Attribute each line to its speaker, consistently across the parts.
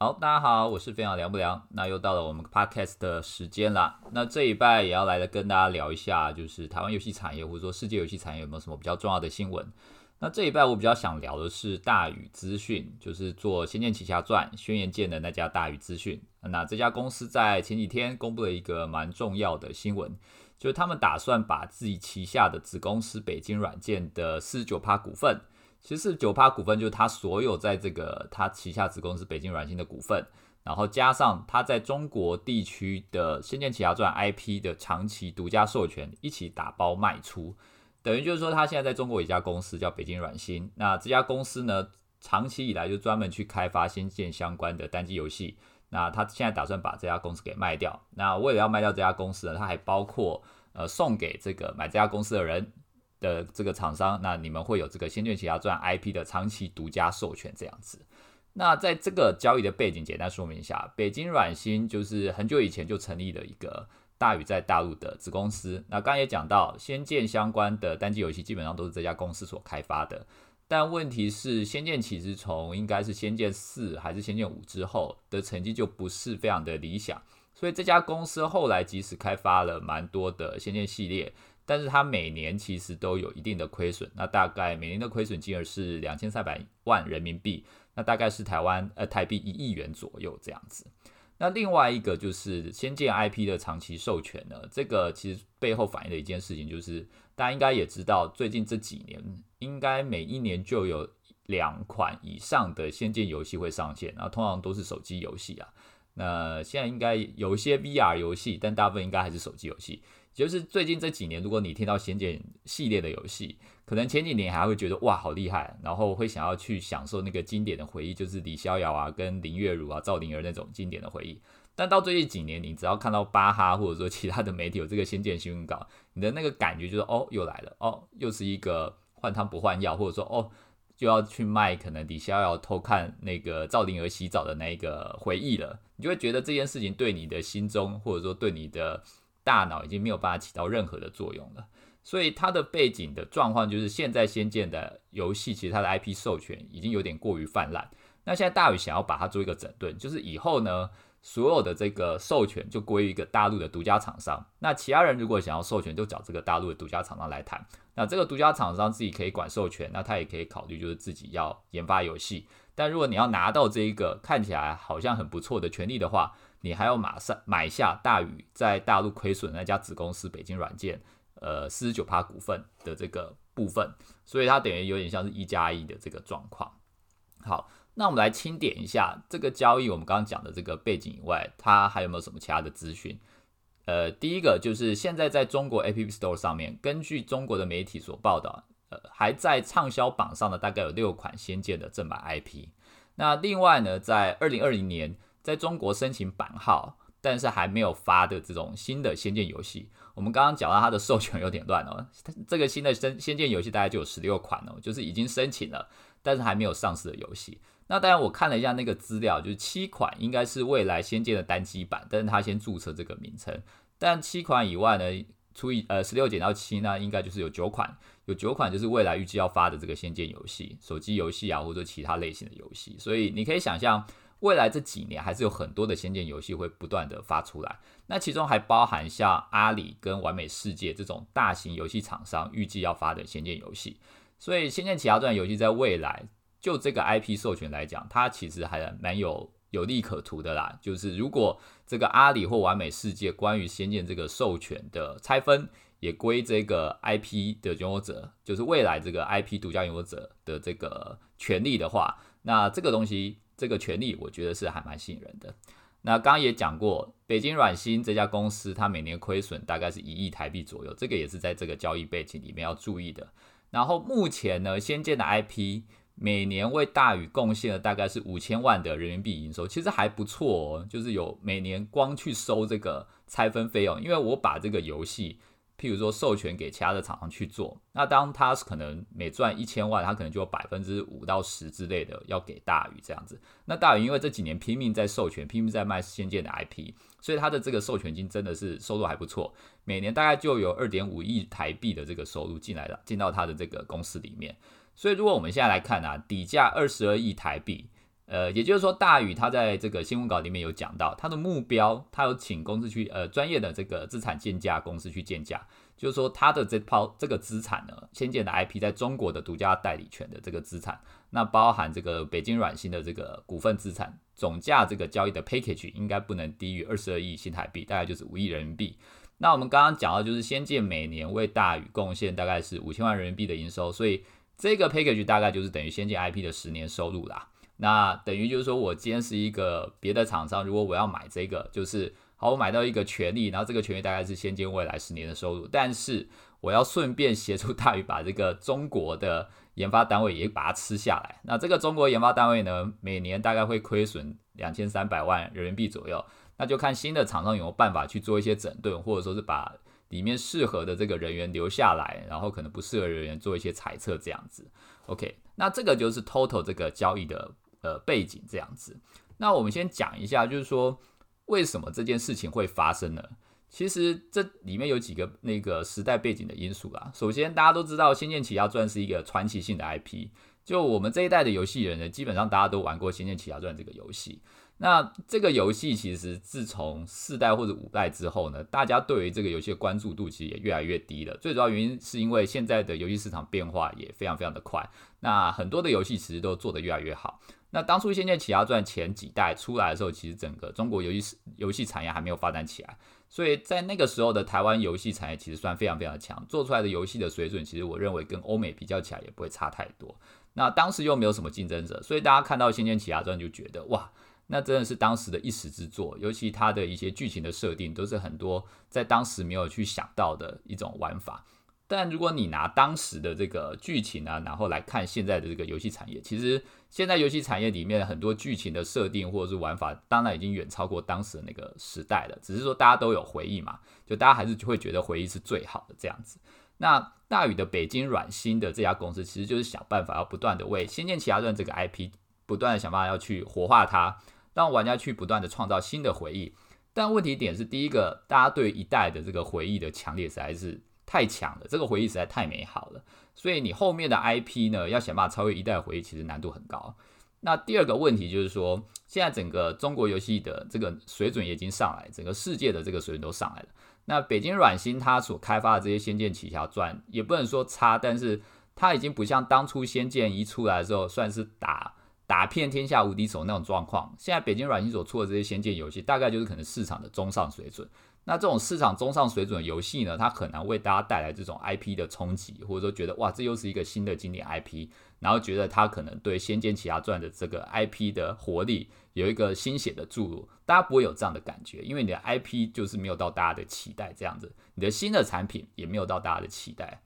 Speaker 1: 好，大家好，我是非常凉不凉。那又到了我们 podcast 的时间啦。那这一拜也要来跟大家聊一下，就是台湾游戏产业或者说世界游戏产业有没有什么比较重要的新闻。那这一拜我比较想聊的是大宇资讯，就是做《仙剑奇侠传》轩辕剑的那家大宇资讯。那这家公司在前几天公布了一个蛮重要的新闻，就是他们打算把自己旗下的子公司北京软件的四十九趴股份。其实九趴股份就是他所有在这个他旗下子公司北京软星的股份，然后加上他在中国地区的《仙剑奇侠传》IP 的长期独家授权，一起打包卖出，等于就是说他现在在中国有一家公司叫北京软星，那这家公司呢，长期以来就专门去开发仙剑相关的单机游戏，那他现在打算把这家公司给卖掉，那为了要卖掉这家公司呢，他还包括呃送给这个买这家公司的人。的这个厂商，那你们会有这个《仙剑奇侠传》IP 的长期独家授权这样子。那在这个交易的背景，简单说明一下，北京软星就是很久以前就成立了一个大宇在大陆的子公司。那刚刚也讲到，仙剑相关的单机游戏基本上都是这家公司所开发的。但问题是，仙剑其实从应该是仙剑四还是仙剑五之后的成绩就不是非常的理想，所以这家公司后来即使开发了蛮多的仙剑系列。但是它每年其实都有一定的亏损，那大概每年的亏损金额是两千三百万人民币，那大概是台湾呃台币一亿元左右这样子。那另外一个就是仙剑 IP 的长期授权呢，这个其实背后反映的一件事情就是，大家应该也知道，最近这几年应该每一年就有两款以上的仙剑游戏会上线，然后通常都是手机游戏啊。那现在应该有一些 VR 游戏，但大部分应该还是手机游戏。就是最近这几年，如果你听到《仙剑》系列的游戏，可能前几年还会觉得哇好厉害，然后会想要去享受那个经典的回忆，就是李逍遥啊、跟林月如啊、赵灵儿那种经典的回忆。但到最近几年，你只要看到巴哈或者说其他的媒体有这个《仙剑》新闻稿，你的那个感觉就是哦又来了，哦又是一个换汤不换药，或者说哦就要去卖可能李逍遥偷看那个赵灵儿洗澡的那个回忆了，你就会觉得这件事情对你的心中，或者说对你的。大脑已经没有办法起到任何的作用了，所以它的背景的状况就是，现在仙剑的游戏其实它的 IP 授权已经有点过于泛滥。那现在大宇想要把它做一个整顿，就是以后呢，所有的这个授权就归于一个大陆的独家厂商。那其他人如果想要授权，就找这个大陆的独家厂商来谈。那这个独家厂商自己可以管授权，那他也可以考虑就是自己要研发游戏。但如果你要拿到这一个看起来好像很不错的权利的话，你还要马上买下大宇在大陆亏损那家子公司北京软件，呃，四十九趴股份的这个部分，所以它等于有点像是一加一的这个状况。好，那我们来清点一下这个交易，我们刚刚讲的这个背景以外，它还有没有什么其他的资讯？呃，第一个就是现在在中国 App Store 上面，根据中国的媒体所报道，呃，还在畅销榜上的大概有六款仙剑的正版 IP。那另外呢，在二零二零年。在中国申请版号，但是还没有发的这种新的仙剑游戏，我们刚刚讲到它的授权有点乱哦。这个新的仙仙剑游戏大概就有十六款哦，就是已经申请了，但是还没有上市的游戏。那当然我看了一下那个资料，就是七款应该是未来仙剑的单机版，但是它先注册这个名称。但七款以外呢，除以呃十六减到七，那应该就是有九款，有九款就是未来预计要发的这个仙剑游戏，手机游戏啊或者其他类型的游戏。所以你可以想象。未来这几年还是有很多的仙剑游戏会不断的发出来，那其中还包含像阿里跟完美世界这种大型游戏厂商预计要发的仙剑游戏，所以仙剑奇侠传游戏在未来就这个 IP 授权来讲，它其实还蛮有有利可图的啦。就是如果这个阿里或完美世界关于仙剑这个授权的拆分也归这个 IP 的拥有者，就是未来这个 IP 独家拥有者的这个权利的话，那这个东西。这个权利我觉得是还蛮吸引人的。那刚刚也讲过，北京软星这家公司，它每年亏损大概是一亿台币左右，这个也是在这个交易背景里面要注意的。然后目前呢，仙剑的 IP 每年为大宇贡献了大概是五千万的人民币营收，其实还不错哦，就是有每年光去收这个拆分费用，因为我把这个游戏。譬如说授权给其他的厂商去做，那当他可能每赚一千万，他可能就有百分之五到十之类的要给大宇这样子。那大宇因为这几年拼命在授权，拼命在卖仙剑的 IP，所以他的这个授权金真的是收入还不错，每年大概就有二点五亿台币的这个收入进来了，进到他的这个公司里面。所以如果我们现在来看啊，底价二十二亿台币，呃，也就是说，大宇他在这个新闻稿里面有讲到，他的目标，他有请公司去，呃，专业的这个资产建价公司去建价，就是说他的这抛这个资产呢，先建的 IP 在中国的独家代理权的这个资产，那包含这个北京软星的这个股份资产，总价这个交易的 package 应该不能低于二十二亿新台币，大概就是五亿人民币。那我们刚刚讲到，就是先建每年为大宇贡献大概是五千万人民币的营收，所以这个 package 大概就是等于先建 IP 的十年收入啦。那等于就是说，我今天是一个别的厂商，如果我要买这个，就是好，我买到一个权利，然后这个权利大概是先见未来十年的收入，但是我要顺便协助大宇把这个中国的研发单位也把它吃下来。那这个中国研发单位呢，每年大概会亏损两千三百万人民币左右，那就看新的厂商有没有办法去做一些整顿，或者说是把里面适合的这个人员留下来，然后可能不适合人员做一些裁撤这样子。OK，那这个就是 Total 这个交易的。呃，背景这样子，那我们先讲一下，就是说为什么这件事情会发生呢？其实这里面有几个那个时代背景的因素啦。首先，大家都知道《仙剑奇侠传》是一个传奇性的 IP，就我们这一代的游戏人呢，基本上大家都玩过《仙剑奇侠传》这个游戏。那这个游戏其实自从四代或者五代之后呢，大家对于这个游戏的关注度其实也越来越低了。最主要原因是因为现在的游戏市场变化也非常非常的快，那很多的游戏其实都做得越来越好。那当初《仙剑奇侠传》前几代出来的时候，其实整个中国游戏游戏产业还没有发展起来，所以在那个时候的台湾游戏产业其实算非常非常强，做出来的游戏的水准，其实我认为跟欧美比较起来也不会差太多。那当时又没有什么竞争者，所以大家看到《仙剑奇侠传》就觉得哇，那真的是当时的一时之作，尤其它的一些剧情的设定都是很多在当时没有去想到的一种玩法。但如果你拿当时的这个剧情啊，然后来看现在的这个游戏产业，其实现在游戏产业里面很多剧情的设定或者是玩法，当然已经远超过当时的那个时代了。只是说大家都有回忆嘛，就大家还是会觉得回忆是最好的这样子。那大宇的北京软星的这家公司，其实就是想办法要不断的为《仙剑奇侠传》这个 IP 不断的想办法要去活化它，让玩家去不断的创造新的回忆。但问题点是，第一个，大家对一代的这个回忆的强烈实在是。太强了，这个回忆实在太美好了，所以你后面的 IP 呢，要想办法超越一代回忆，其实难度很高。那第二个问题就是说，现在整个中国游戏的这个水准已经上来，整个世界的这个水准都上来了。那北京软星它所开发的这些《仙剑奇侠传》也不能说差，但是它已经不像当初《仙剑》一出来的时候，算是打打遍天下无敌手那种状况。现在北京软星所出的这些《仙剑》游戏，大概就是可能市场的中上水准。那这种市场中上水准的游戏呢，它很难为大家带来这种 IP 的冲击，或者说觉得哇，这又是一个新的经典 IP，然后觉得它可能对《仙剑奇侠传》的这个 IP 的活力有一个新血的注入，大家不会有这样的感觉，因为你的 IP 就是没有到大家的期待这样子，你的新的产品也没有到大家的期待，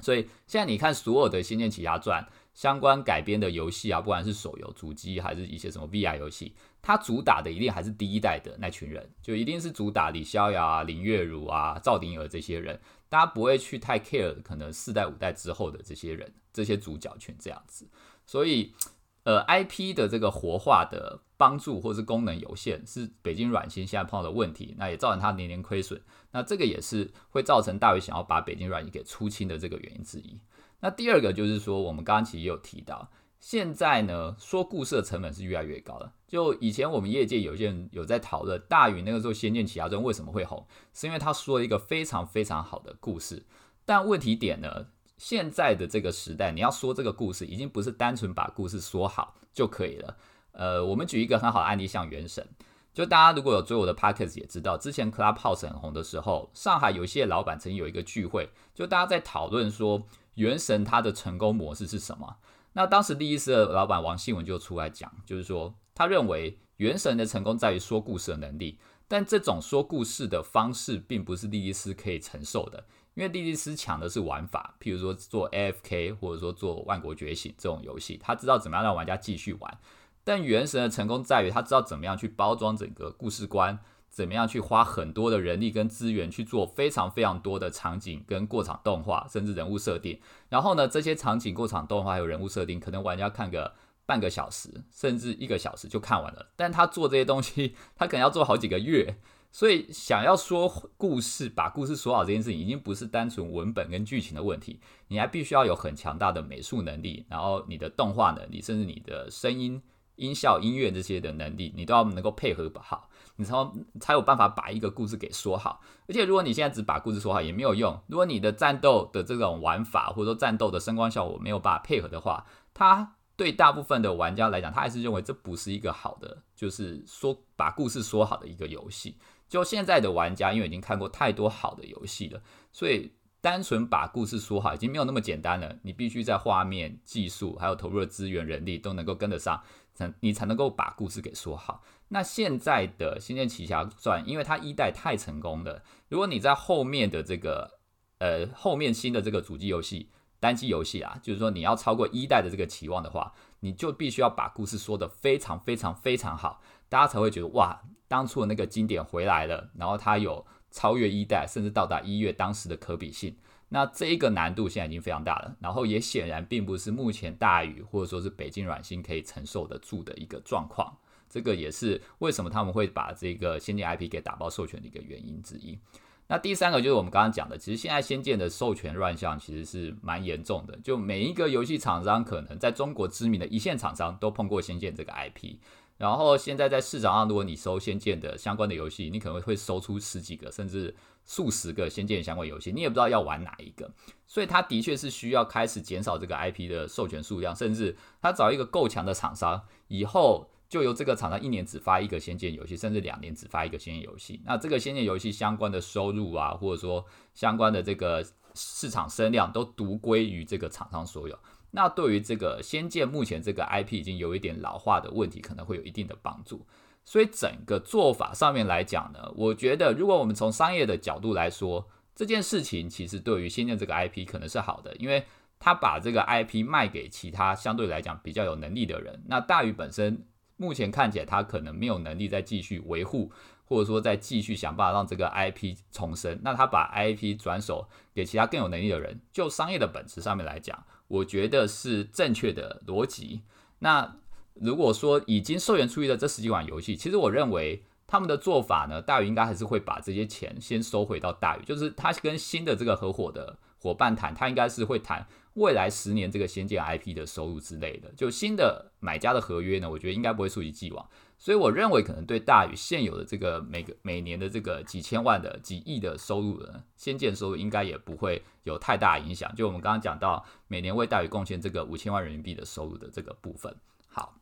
Speaker 1: 所以现在你看所有的《仙剑奇侠传》相关改编的游戏啊，不管是手游、主机还是一些什么 VR 游戏。它主打的一定还是第一代的那群人，就一定是主打李逍遥啊、林月如啊、赵灵儿这些人，大家不会去太 care 可能四代五代之后的这些人、这些主角群这样子。所以，呃，IP 的这个活化的帮助或是功能有限，是北京软星现在碰到的问题，那也造成它年年亏损。那这个也是会造成大伟想要把北京软星给出清的这个原因之一。那第二个就是说，我们刚刚其实也有提到。现在呢，说故事的成本是越来越高了。就以前我们业界有些人有在讨论，大宇那个时候《仙剑奇侠传》为什么会红，是因为他说了一个非常非常好的故事。但问题点呢，现在的这个时代，你要说这个故事，已经不是单纯把故事说好就可以了。呃，我们举一个很好的案例，像《原神》，就大家如果有追我的 podcast 也知道，之前 Clubhouse 很红的时候，上海有些老板曾经有一个聚会，就大家在讨论说，《原神》它的成功模式是什么。那当时利益斯的老板王信文就出来讲，就是说他认为《原神》的成功在于说故事的能力，但这种说故事的方式并不是利益斯可以承受的，因为利益斯抢的是玩法，譬如说做 AFK 或者说做《万国觉醒》这种游戏，他知道怎么样让玩家继续玩，但《原神》的成功在于他知道怎么样去包装整个故事观。怎么样去花很多的人力跟资源去做非常非常多的场景跟过场动画，甚至人物设定。然后呢，这些场景、过场动画还有人物设定，可能玩家看个半个小时，甚至一个小时就看完了。但他做这些东西，他可能要做好几个月。所以，想要说故事、把故事说好这件事情，已经不是单纯文本跟剧情的问题，你还必须要有很强大的美术能力，然后你的动画能力，甚至你的声音。音效、音乐这些的能力，你都要能够配合好，你才才有办法把一个故事给说好。而且如果你现在只把故事说好也没有用，如果你的战斗的这种玩法或者说战斗的声光效果没有办法配合的话，他对大部分的玩家来讲，他还是认为这不是一个好的，就是说把故事说好的一个游戏。就现在的玩家，因为已经看过太多好的游戏了，所以单纯把故事说好已经没有那么简单了。你必须在画面、技术还有投入的资源、人力都能够跟得上，才你才能够把故事给说好。那现在的《仙剑奇侠传》，因为它一代太成功了，如果你在后面的这个呃后面新的这个主机游戏、单机游戏啊，就是说你要超过一代的这个期望的话，你就必须要把故事说得非常非常非常好，大家才会觉得哇。当初的那个经典回来了，然后它有超越一代，甚至到达一月当时的可比性。那这一个难度现在已经非常大了，然后也显然并不是目前大宇或者说是北京软星可以承受得住的一个状况。这个也是为什么他们会把这个仙剑 IP 给打包授权的一个原因之一。那第三个就是我们刚刚讲的，其实现在仙剑的授权乱象其实是蛮严重的，就每一个游戏厂商可能在中国知名的一线厂商都碰过仙剑这个 IP。然后现在在市场上，如果你搜《仙剑》的相关的游戏，你可能会搜出十几个甚至数十个《仙剑》相关游戏，你也不知道要玩哪一个。所以它的确是需要开始减少这个 IP 的授权数量，甚至他找一个够强的厂商，以后就由这个厂商一年只发一个《仙剑》游戏，甚至两年只发一个《仙剑》游戏。那这个《仙剑》游戏相关的收入啊，或者说相关的这个市场声量，都独归于这个厂商所有。那对于这个《仙剑》目前这个 IP 已经有一点老化的问题，可能会有一定的帮助。所以整个做法上面来讲呢，我觉得如果我们从商业的角度来说，这件事情其实对于《仙剑》这个 IP 可能是好的，因为他把这个 IP 卖给其他相对来讲比较有能力的人。那大宇本身目前看起来他可能没有能力再继续维护，或者说再继续想办法让这个 IP 重生。那他把 IP 转手给其他更有能力的人，就商业的本质上面来讲。我觉得是正确的逻辑。那如果说已经授权出去的这十几款游戏，其实我认为他们的做法呢，大宇应该还是会把这些钱先收回到大宇，就是他跟新的这个合伙的伙伴谈，他应该是会谈未来十年这个仙剑 IP 的收入之类的。就新的买家的合约呢，我觉得应该不会溯及既往。所以我认为可能对大宇现有的这个每个每年的这个几千万的几亿的收入呢，先建收入应该也不会有太大影响。就我们刚刚讲到每年为大宇贡献这个五千万人民币的收入的这个部分。好，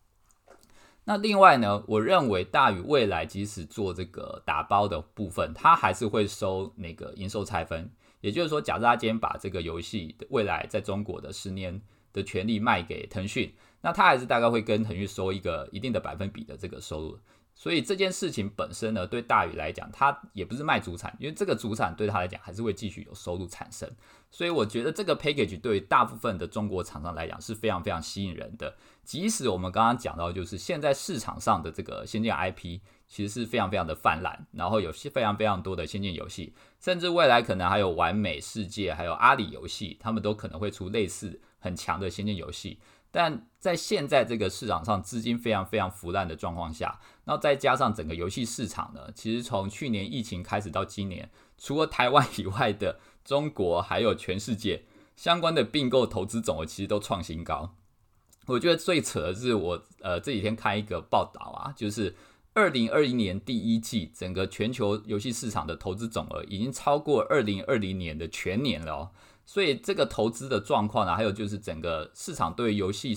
Speaker 1: 那另外呢，我认为大宇未来即使做这个打包的部分，它还是会收那个营收拆分。也就是说，假设他今天把这个游戏未来在中国的十年的权利卖给腾讯。那他还是大概会跟腾讯收一个一定的百分比的这个收入，所以这件事情本身呢，对大宇来讲，他也不是卖主产，因为这个主产对他来讲还是会继续有收入产生，所以我觉得这个 package 对于大部分的中国厂商来讲是非常非常吸引人的。即使我们刚刚讲到，就是现在市场上的这个先进 IP 其实是非常非常的泛滥，然后有非常非常多的先进游戏，甚至未来可能还有完美世界，还有阿里游戏，他们都可能会出类似很强的先进游戏。但在现在这个市场上资金非常非常腐烂的状况下，那再加上整个游戏市场呢，其实从去年疫情开始到今年，除了台湾以外的中国还有全世界相关的并购投资总额其实都创新高。我觉得最扯的是我呃这几天看一个报道啊，就是二零二一年第一季整个全球游戏市场的投资总额已经超过二零二零年的全年了哦。所以这个投资的状况呢，还有就是整个市场对游戏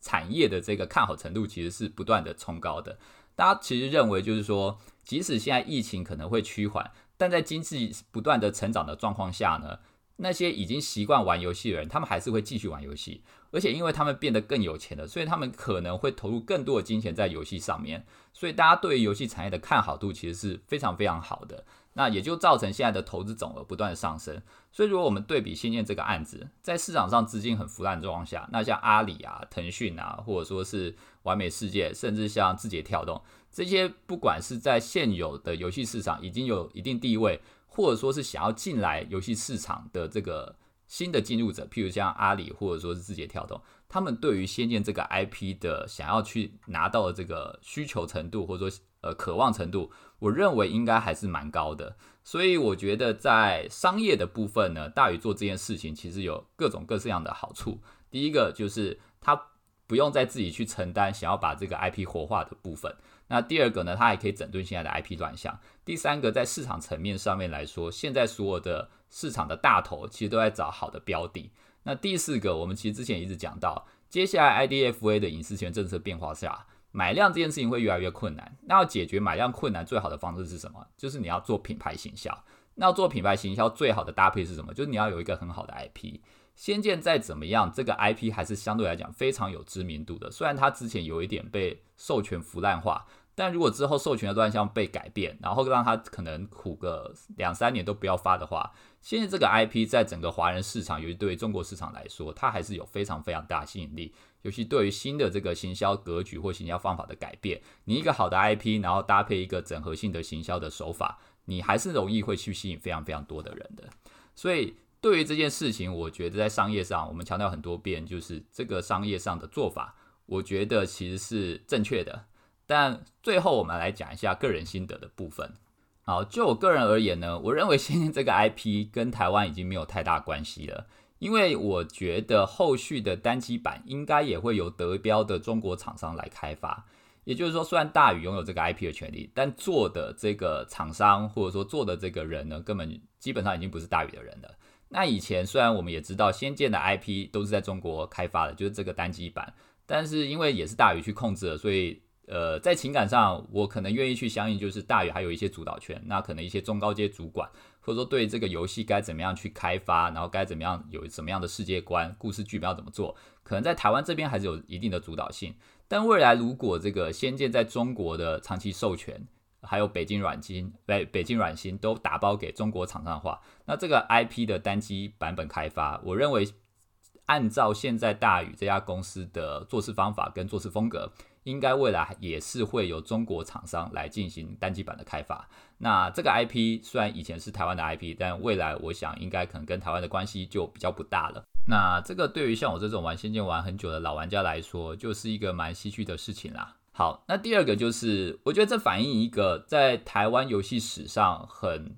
Speaker 1: 产业的这个看好程度，其实是不断的冲高的。大家其实认为，就是说，即使现在疫情可能会趋缓，但在经济不断的成长的状况下呢，那些已经习惯玩游戏的人，他们还是会继续玩游戏。而且因为他们变得更有钱了，所以他们可能会投入更多的金钱在游戏上面。所以大家对于游戏产业的看好度其实是非常非常好的。那也就造成现在的投资总额不断的上升。所以如果我们对比新建这个案子，在市场上资金很腐烂的状况下，那像阿里啊、腾讯啊，或者说是完美世界，甚至像字节跳动这些，不管是在现有的游戏市场已经有一定地位，或者说是想要进来游戏市场的这个新的进入者，譬如像阿里或者说是字节跳动，他们对于仙剑这个 IP 的想要去拿到的这个需求程度，或者说呃渴望程度。我认为应该还是蛮高的，所以我觉得在商业的部分呢，大宇做这件事情其实有各种各式样的好处。第一个就是它不用再自己去承担想要把这个 IP 活化的部分。那第二个呢，它还可以整顿现在的 IP 乱象。第三个，在市场层面上面来说，现在所有的市场的大头其实都在找好的标的。那第四个，我们其实之前一直讲到，接下来 IDFA 的隐私权政策变化下，买量这件事情会越来越困难。那要解决买量困难最好的方式是什么？就是你要做品牌行销。那要做品牌行销最好的搭配是什么？就是你要有一个很好的 IP。仙剑再怎么样，这个 IP 还是相对来讲非常有知名度的。虽然它之前有一点被授权腐烂化，但如果之后授权的乱象被改变，然后让它可能苦个两三年都不要发的话，现在这个 IP 在整个华人市场，尤其对于中国市场来说，它还是有非常非常大吸引力。尤其对于新的这个行销格局或行销方法的改变，你一个好的 IP，然后搭配一个整合性的行销的手法，你还是容易会去吸引非常非常多的人的。所以。对于这件事情，我觉得在商业上，我们强调很多遍，就是这个商业上的做法，我觉得其实是正确的。但最后我们来讲一下个人心得的部分。好，就我个人而言呢，我认为现在这个 IP 跟台湾已经没有太大关系了，因为我觉得后续的单机版应该也会由得标的中国厂商来开发。也就是说，虽然大宇拥有这个 IP 的权利，但做的这个厂商或者说做的这个人呢，根本基本上已经不是大宇的人了。那以前虽然我们也知道《仙剑》的 IP 都是在中国开发的，就是这个单机版，但是因为也是大宇去控制的，所以呃，在情感上我可能愿意去相信，就是大宇还有一些主导权。那可能一些中高阶主管，或者说对这个游戏该怎么样去开发，然后该怎么样有什么样的世界观、故事剧本要怎么做，可能在台湾这边还是有一定的主导性。但未来如果这个《仙剑》在中国的长期授权，还有北京软金、北北京软星都打包给中国厂商的话，那这个 IP 的单机版本开发，我认为按照现在大宇这家公司的做事方法跟做事风格，应该未来也是会有中国厂商来进行单机版的开发。那这个 IP 虽然以前是台湾的 IP，但未来我想应该可能跟台湾的关系就比较不大了。那这个对于像我这种玩仙剑玩很久的老玩家来说，就是一个蛮唏嘘的事情啦。好，那第二个就是，我觉得这反映一个在台湾游戏史上很，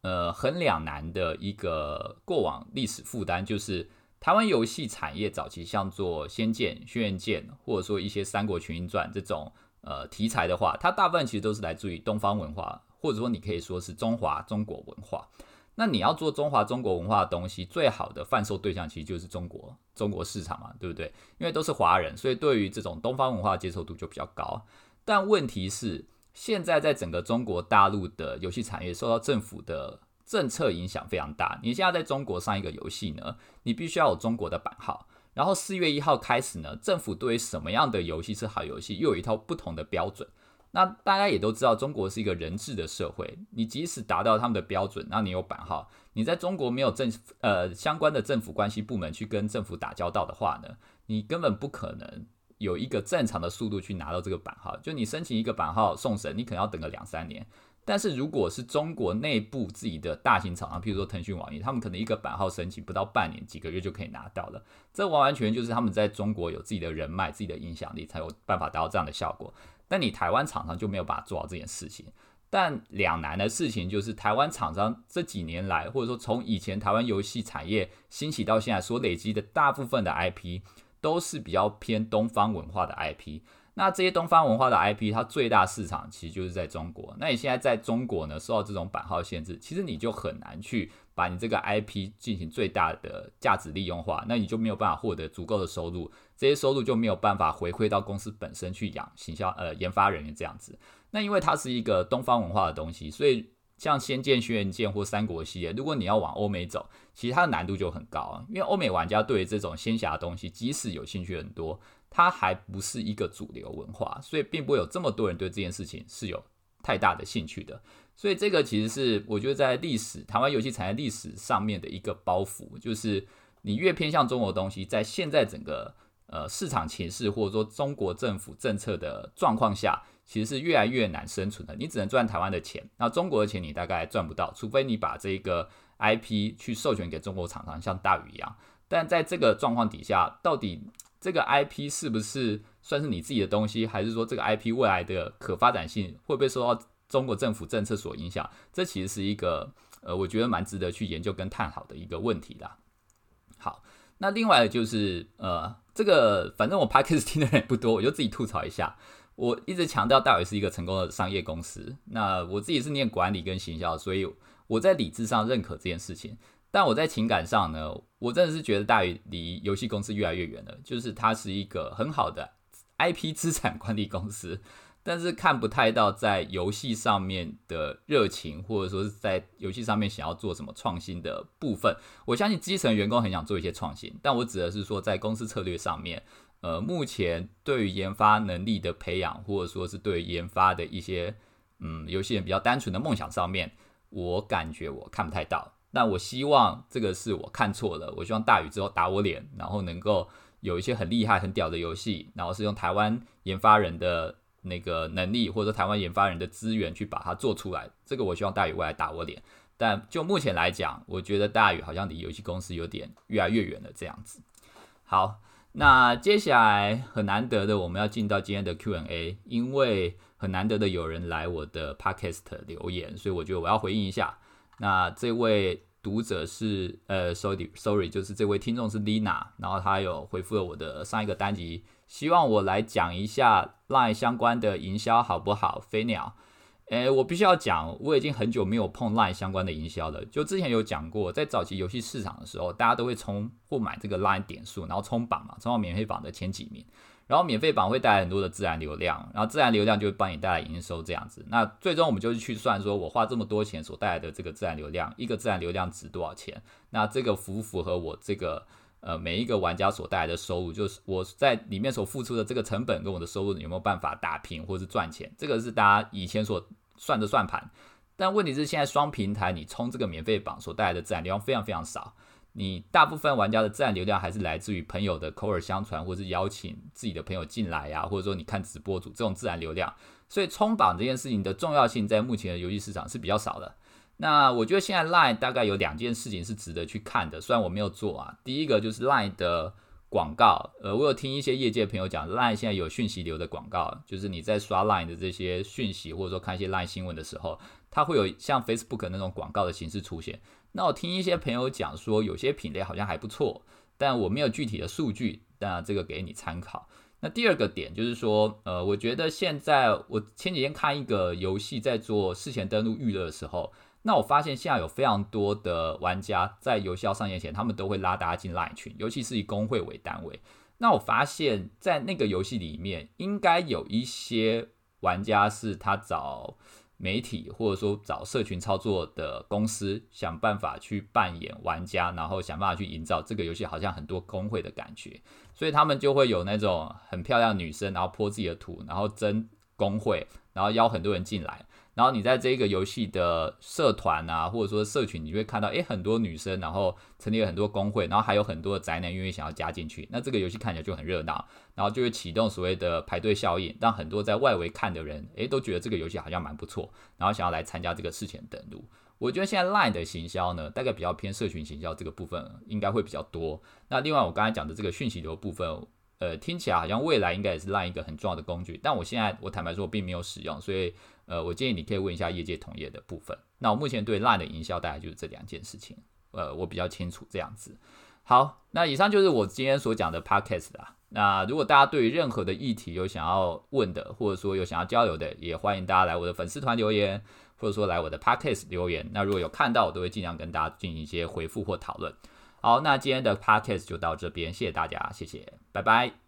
Speaker 1: 呃，很两难的一个过往历史负担，就是台湾游戏产业早期像做《仙剑》《轩辕剑》，或者说一些《三国群英传》这种呃题材的话，它大部分其实都是来自于东方文化，或者说你可以说是中华中国文化。那你要做中华中国文化的东西，最好的贩售对象其实就是中国中国市场嘛，对不对？因为都是华人，所以对于这种东方文化接受度就比较高。但问题是，现在在整个中国大陆的游戏产业受到政府的政策影响非常大。你现在在中国上一个游戏呢，你必须要有中国的版号。然后四月一号开始呢，政府对于什么样的游戏是好游戏，又有一套不同的标准。那大家也都知道，中国是一个人治的社会。你即使达到他们的标准，那你有版号，你在中国没有政呃相关的政府关系部门去跟政府打交道的话呢，你根本不可能有一个正常的速度去拿到这个版号。就你申请一个版号送审，你可能要等个两三年。但是如果是中国内部自己的大型厂商，譬如说腾讯、网易，他们可能一个版号申请不到半年、几个月就可以拿到了。这完完全全就是他们在中国有自己的人脉、自己的影响力，才有办法达到这样的效果。那你台湾厂商就没有办法做好这件事情，但两难的事情就是台湾厂商这几年来，或者说从以前台湾游戏产业兴起到现在所累积的大部分的 IP，都是比较偏东方文化的 IP。那这些东方文化的 IP，它最大市场其实就是在中国。那你现在在中国呢，受到这种版号限制，其实你就很难去把你这个 IP 进行最大的价值利用化，那你就没有办法获得足够的收入。这些收入就没有办法回馈到公司本身去养行销呃研发人员这样子。那因为它是一个东方文化的东西，所以像《仙剑》《轩辕剑》或《三国》系列，如果你要往欧美走，其实它的难度就很高。因为欧美玩家对于这种仙侠的东西，即使有兴趣很多，它还不是一个主流文化，所以并不会有这么多人对这件事情是有太大的兴趣的。所以这个其实是我觉得在历史台湾游戏产业历史上面的一个包袱，就是你越偏向中国的东西，在现在整个。呃，市场情势或者说中国政府政策的状况下，其实是越来越难生存的。你只能赚台湾的钱，那中国的钱你大概赚不到，除非你把这个 IP 去授权给中国厂商，像大宇一样。但在这个状况底下，到底这个 IP 是不是算是你自己的东西，还是说这个 IP 未来的可发展性会不会受到中国政府政策所影响？这其实是一个呃，我觉得蛮值得去研究跟探讨的一个问题啦。好。那另外就是呃，这个反正我 podcast 听的人不多，我就自己吐槽一下。我一直强调大伟是一个成功的商业公司。那我自己是念管理跟行销，所以我在理智上认可这件事情。但我在情感上呢，我真的是觉得大宇离游戏公司越来越远了。就是它是一个很好的 IP 资产管理公司，但是看不太到在游戏上面的热情，或者说是在游戏上面想要做什么创新的部分。我相信基层员工很想做一些创新，但我指的是说在公司策略上面。呃，目前对于研发能力的培养，或者说是对研发的一些嗯游戏人比较单纯的梦想上面，我感觉我看不太到。那我希望这个是我看错了。我希望大宇之后打我脸，然后能够有一些很厉害、很屌的游戏，然后是用台湾研发人的那个能力，或者说台湾研发人的资源去把它做出来。这个我希望大宇未来打我脸。但就目前来讲，我觉得大宇好像离游戏公司有点越来越远了这样子。好。那接下来很难得的，我们要进到今天的 Q&A，因为很难得的有人来我的 Podcast 留言，所以我觉得我要回应一下。那这位读者是呃，sorry sorry，就是这位听众是 Lina，然后他有回复了我的上一个单集，希望我来讲一下 Line 相关的营销好不好？飞鸟。诶，我必须要讲，我已经很久没有碰 Line 相关的营销了。就之前有讲过，在早期游戏市场的时候，大家都会冲或买这个 Line 点数，然后冲榜嘛，冲到免费榜的前几名。然后免费榜会带来很多的自然流量，然后自然流量就会帮你带来营收这样子。那最终我们就是去算，说我花这么多钱所带来的这个自然流量，一个自然流量值多少钱？那这个符不符合我这个呃每一个玩家所带来的收入？就是我在里面所付出的这个成本跟我的收入有没有办法打平或是赚钱？这个是大家以前所算的算盘，但问题是现在双平台你充这个免费榜所带来的自然流量非常非常少，你大部分玩家的自然流量还是来自于朋友的口耳相传，或是邀请自己的朋友进来呀，或者说你看直播主这种自然流量，所以冲榜这件事情的重要性在目前的游戏市场是比较少的。那我觉得现在 Line 大概有两件事情是值得去看的，虽然我没有做啊，第一个就是 Line 的。广告，呃，我有听一些业界朋友讲，Line 现在有讯息流的广告，就是你在刷 Line 的这些讯息，或者说看一些 Line 新闻的时候，它会有像 Facebook 那种广告的形式出现。那我听一些朋友讲说，有些品类好像还不错，但我没有具体的数据，那这个给你参考。那第二个点就是说，呃，我觉得现在我前几天看一个游戏在做事前登录预热的时候。那我发现现在有非常多的玩家在游戏要上线前，他们都会拉大家进 Line 群，尤其是以工会为单位。那我发现，在那个游戏里面，应该有一些玩家是他找媒体或者说找社群操作的公司，想办法去扮演玩家，然后想办法去营造这个游戏好像很多工会的感觉。所以他们就会有那种很漂亮女生，然后泼自己的图，然后争工会，然后邀很多人进来。然后你在这个游戏的社团啊，或者说社群，你会看到，诶，很多女生，然后成立了很多工会，然后还有很多宅男愿意想要加进去，那这个游戏看起来就很热闹，然后就会启动所谓的排队效应，让很多在外围看的人，诶，都觉得这个游戏好像蛮不错，然后想要来参加这个事前登录。我觉得现在 Line 的行销呢，大概比较偏社群行销这个部分，应该会比较多。那另外我刚才讲的这个讯息流部分，呃，听起来好像未来应该也是 Line 一个很重要的工具，但我现在我坦白说，我并没有使用，所以。呃，我建议你可以问一下业界同业的部分。那我目前对 LINE 的营销大概就是这两件事情，呃，我比较清楚这样子。好，那以上就是我今天所讲的 Podcast 啦。那如果大家对于任何的议题有想要问的，或者说有想要交流的，也欢迎大家来我的粉丝团留言，或者说来我的 Podcast 留言。那如果有看到，我都会尽量跟大家进行一些回复或讨论。好，那今天的 Podcast 就到这边，谢谢大家，谢谢，拜拜。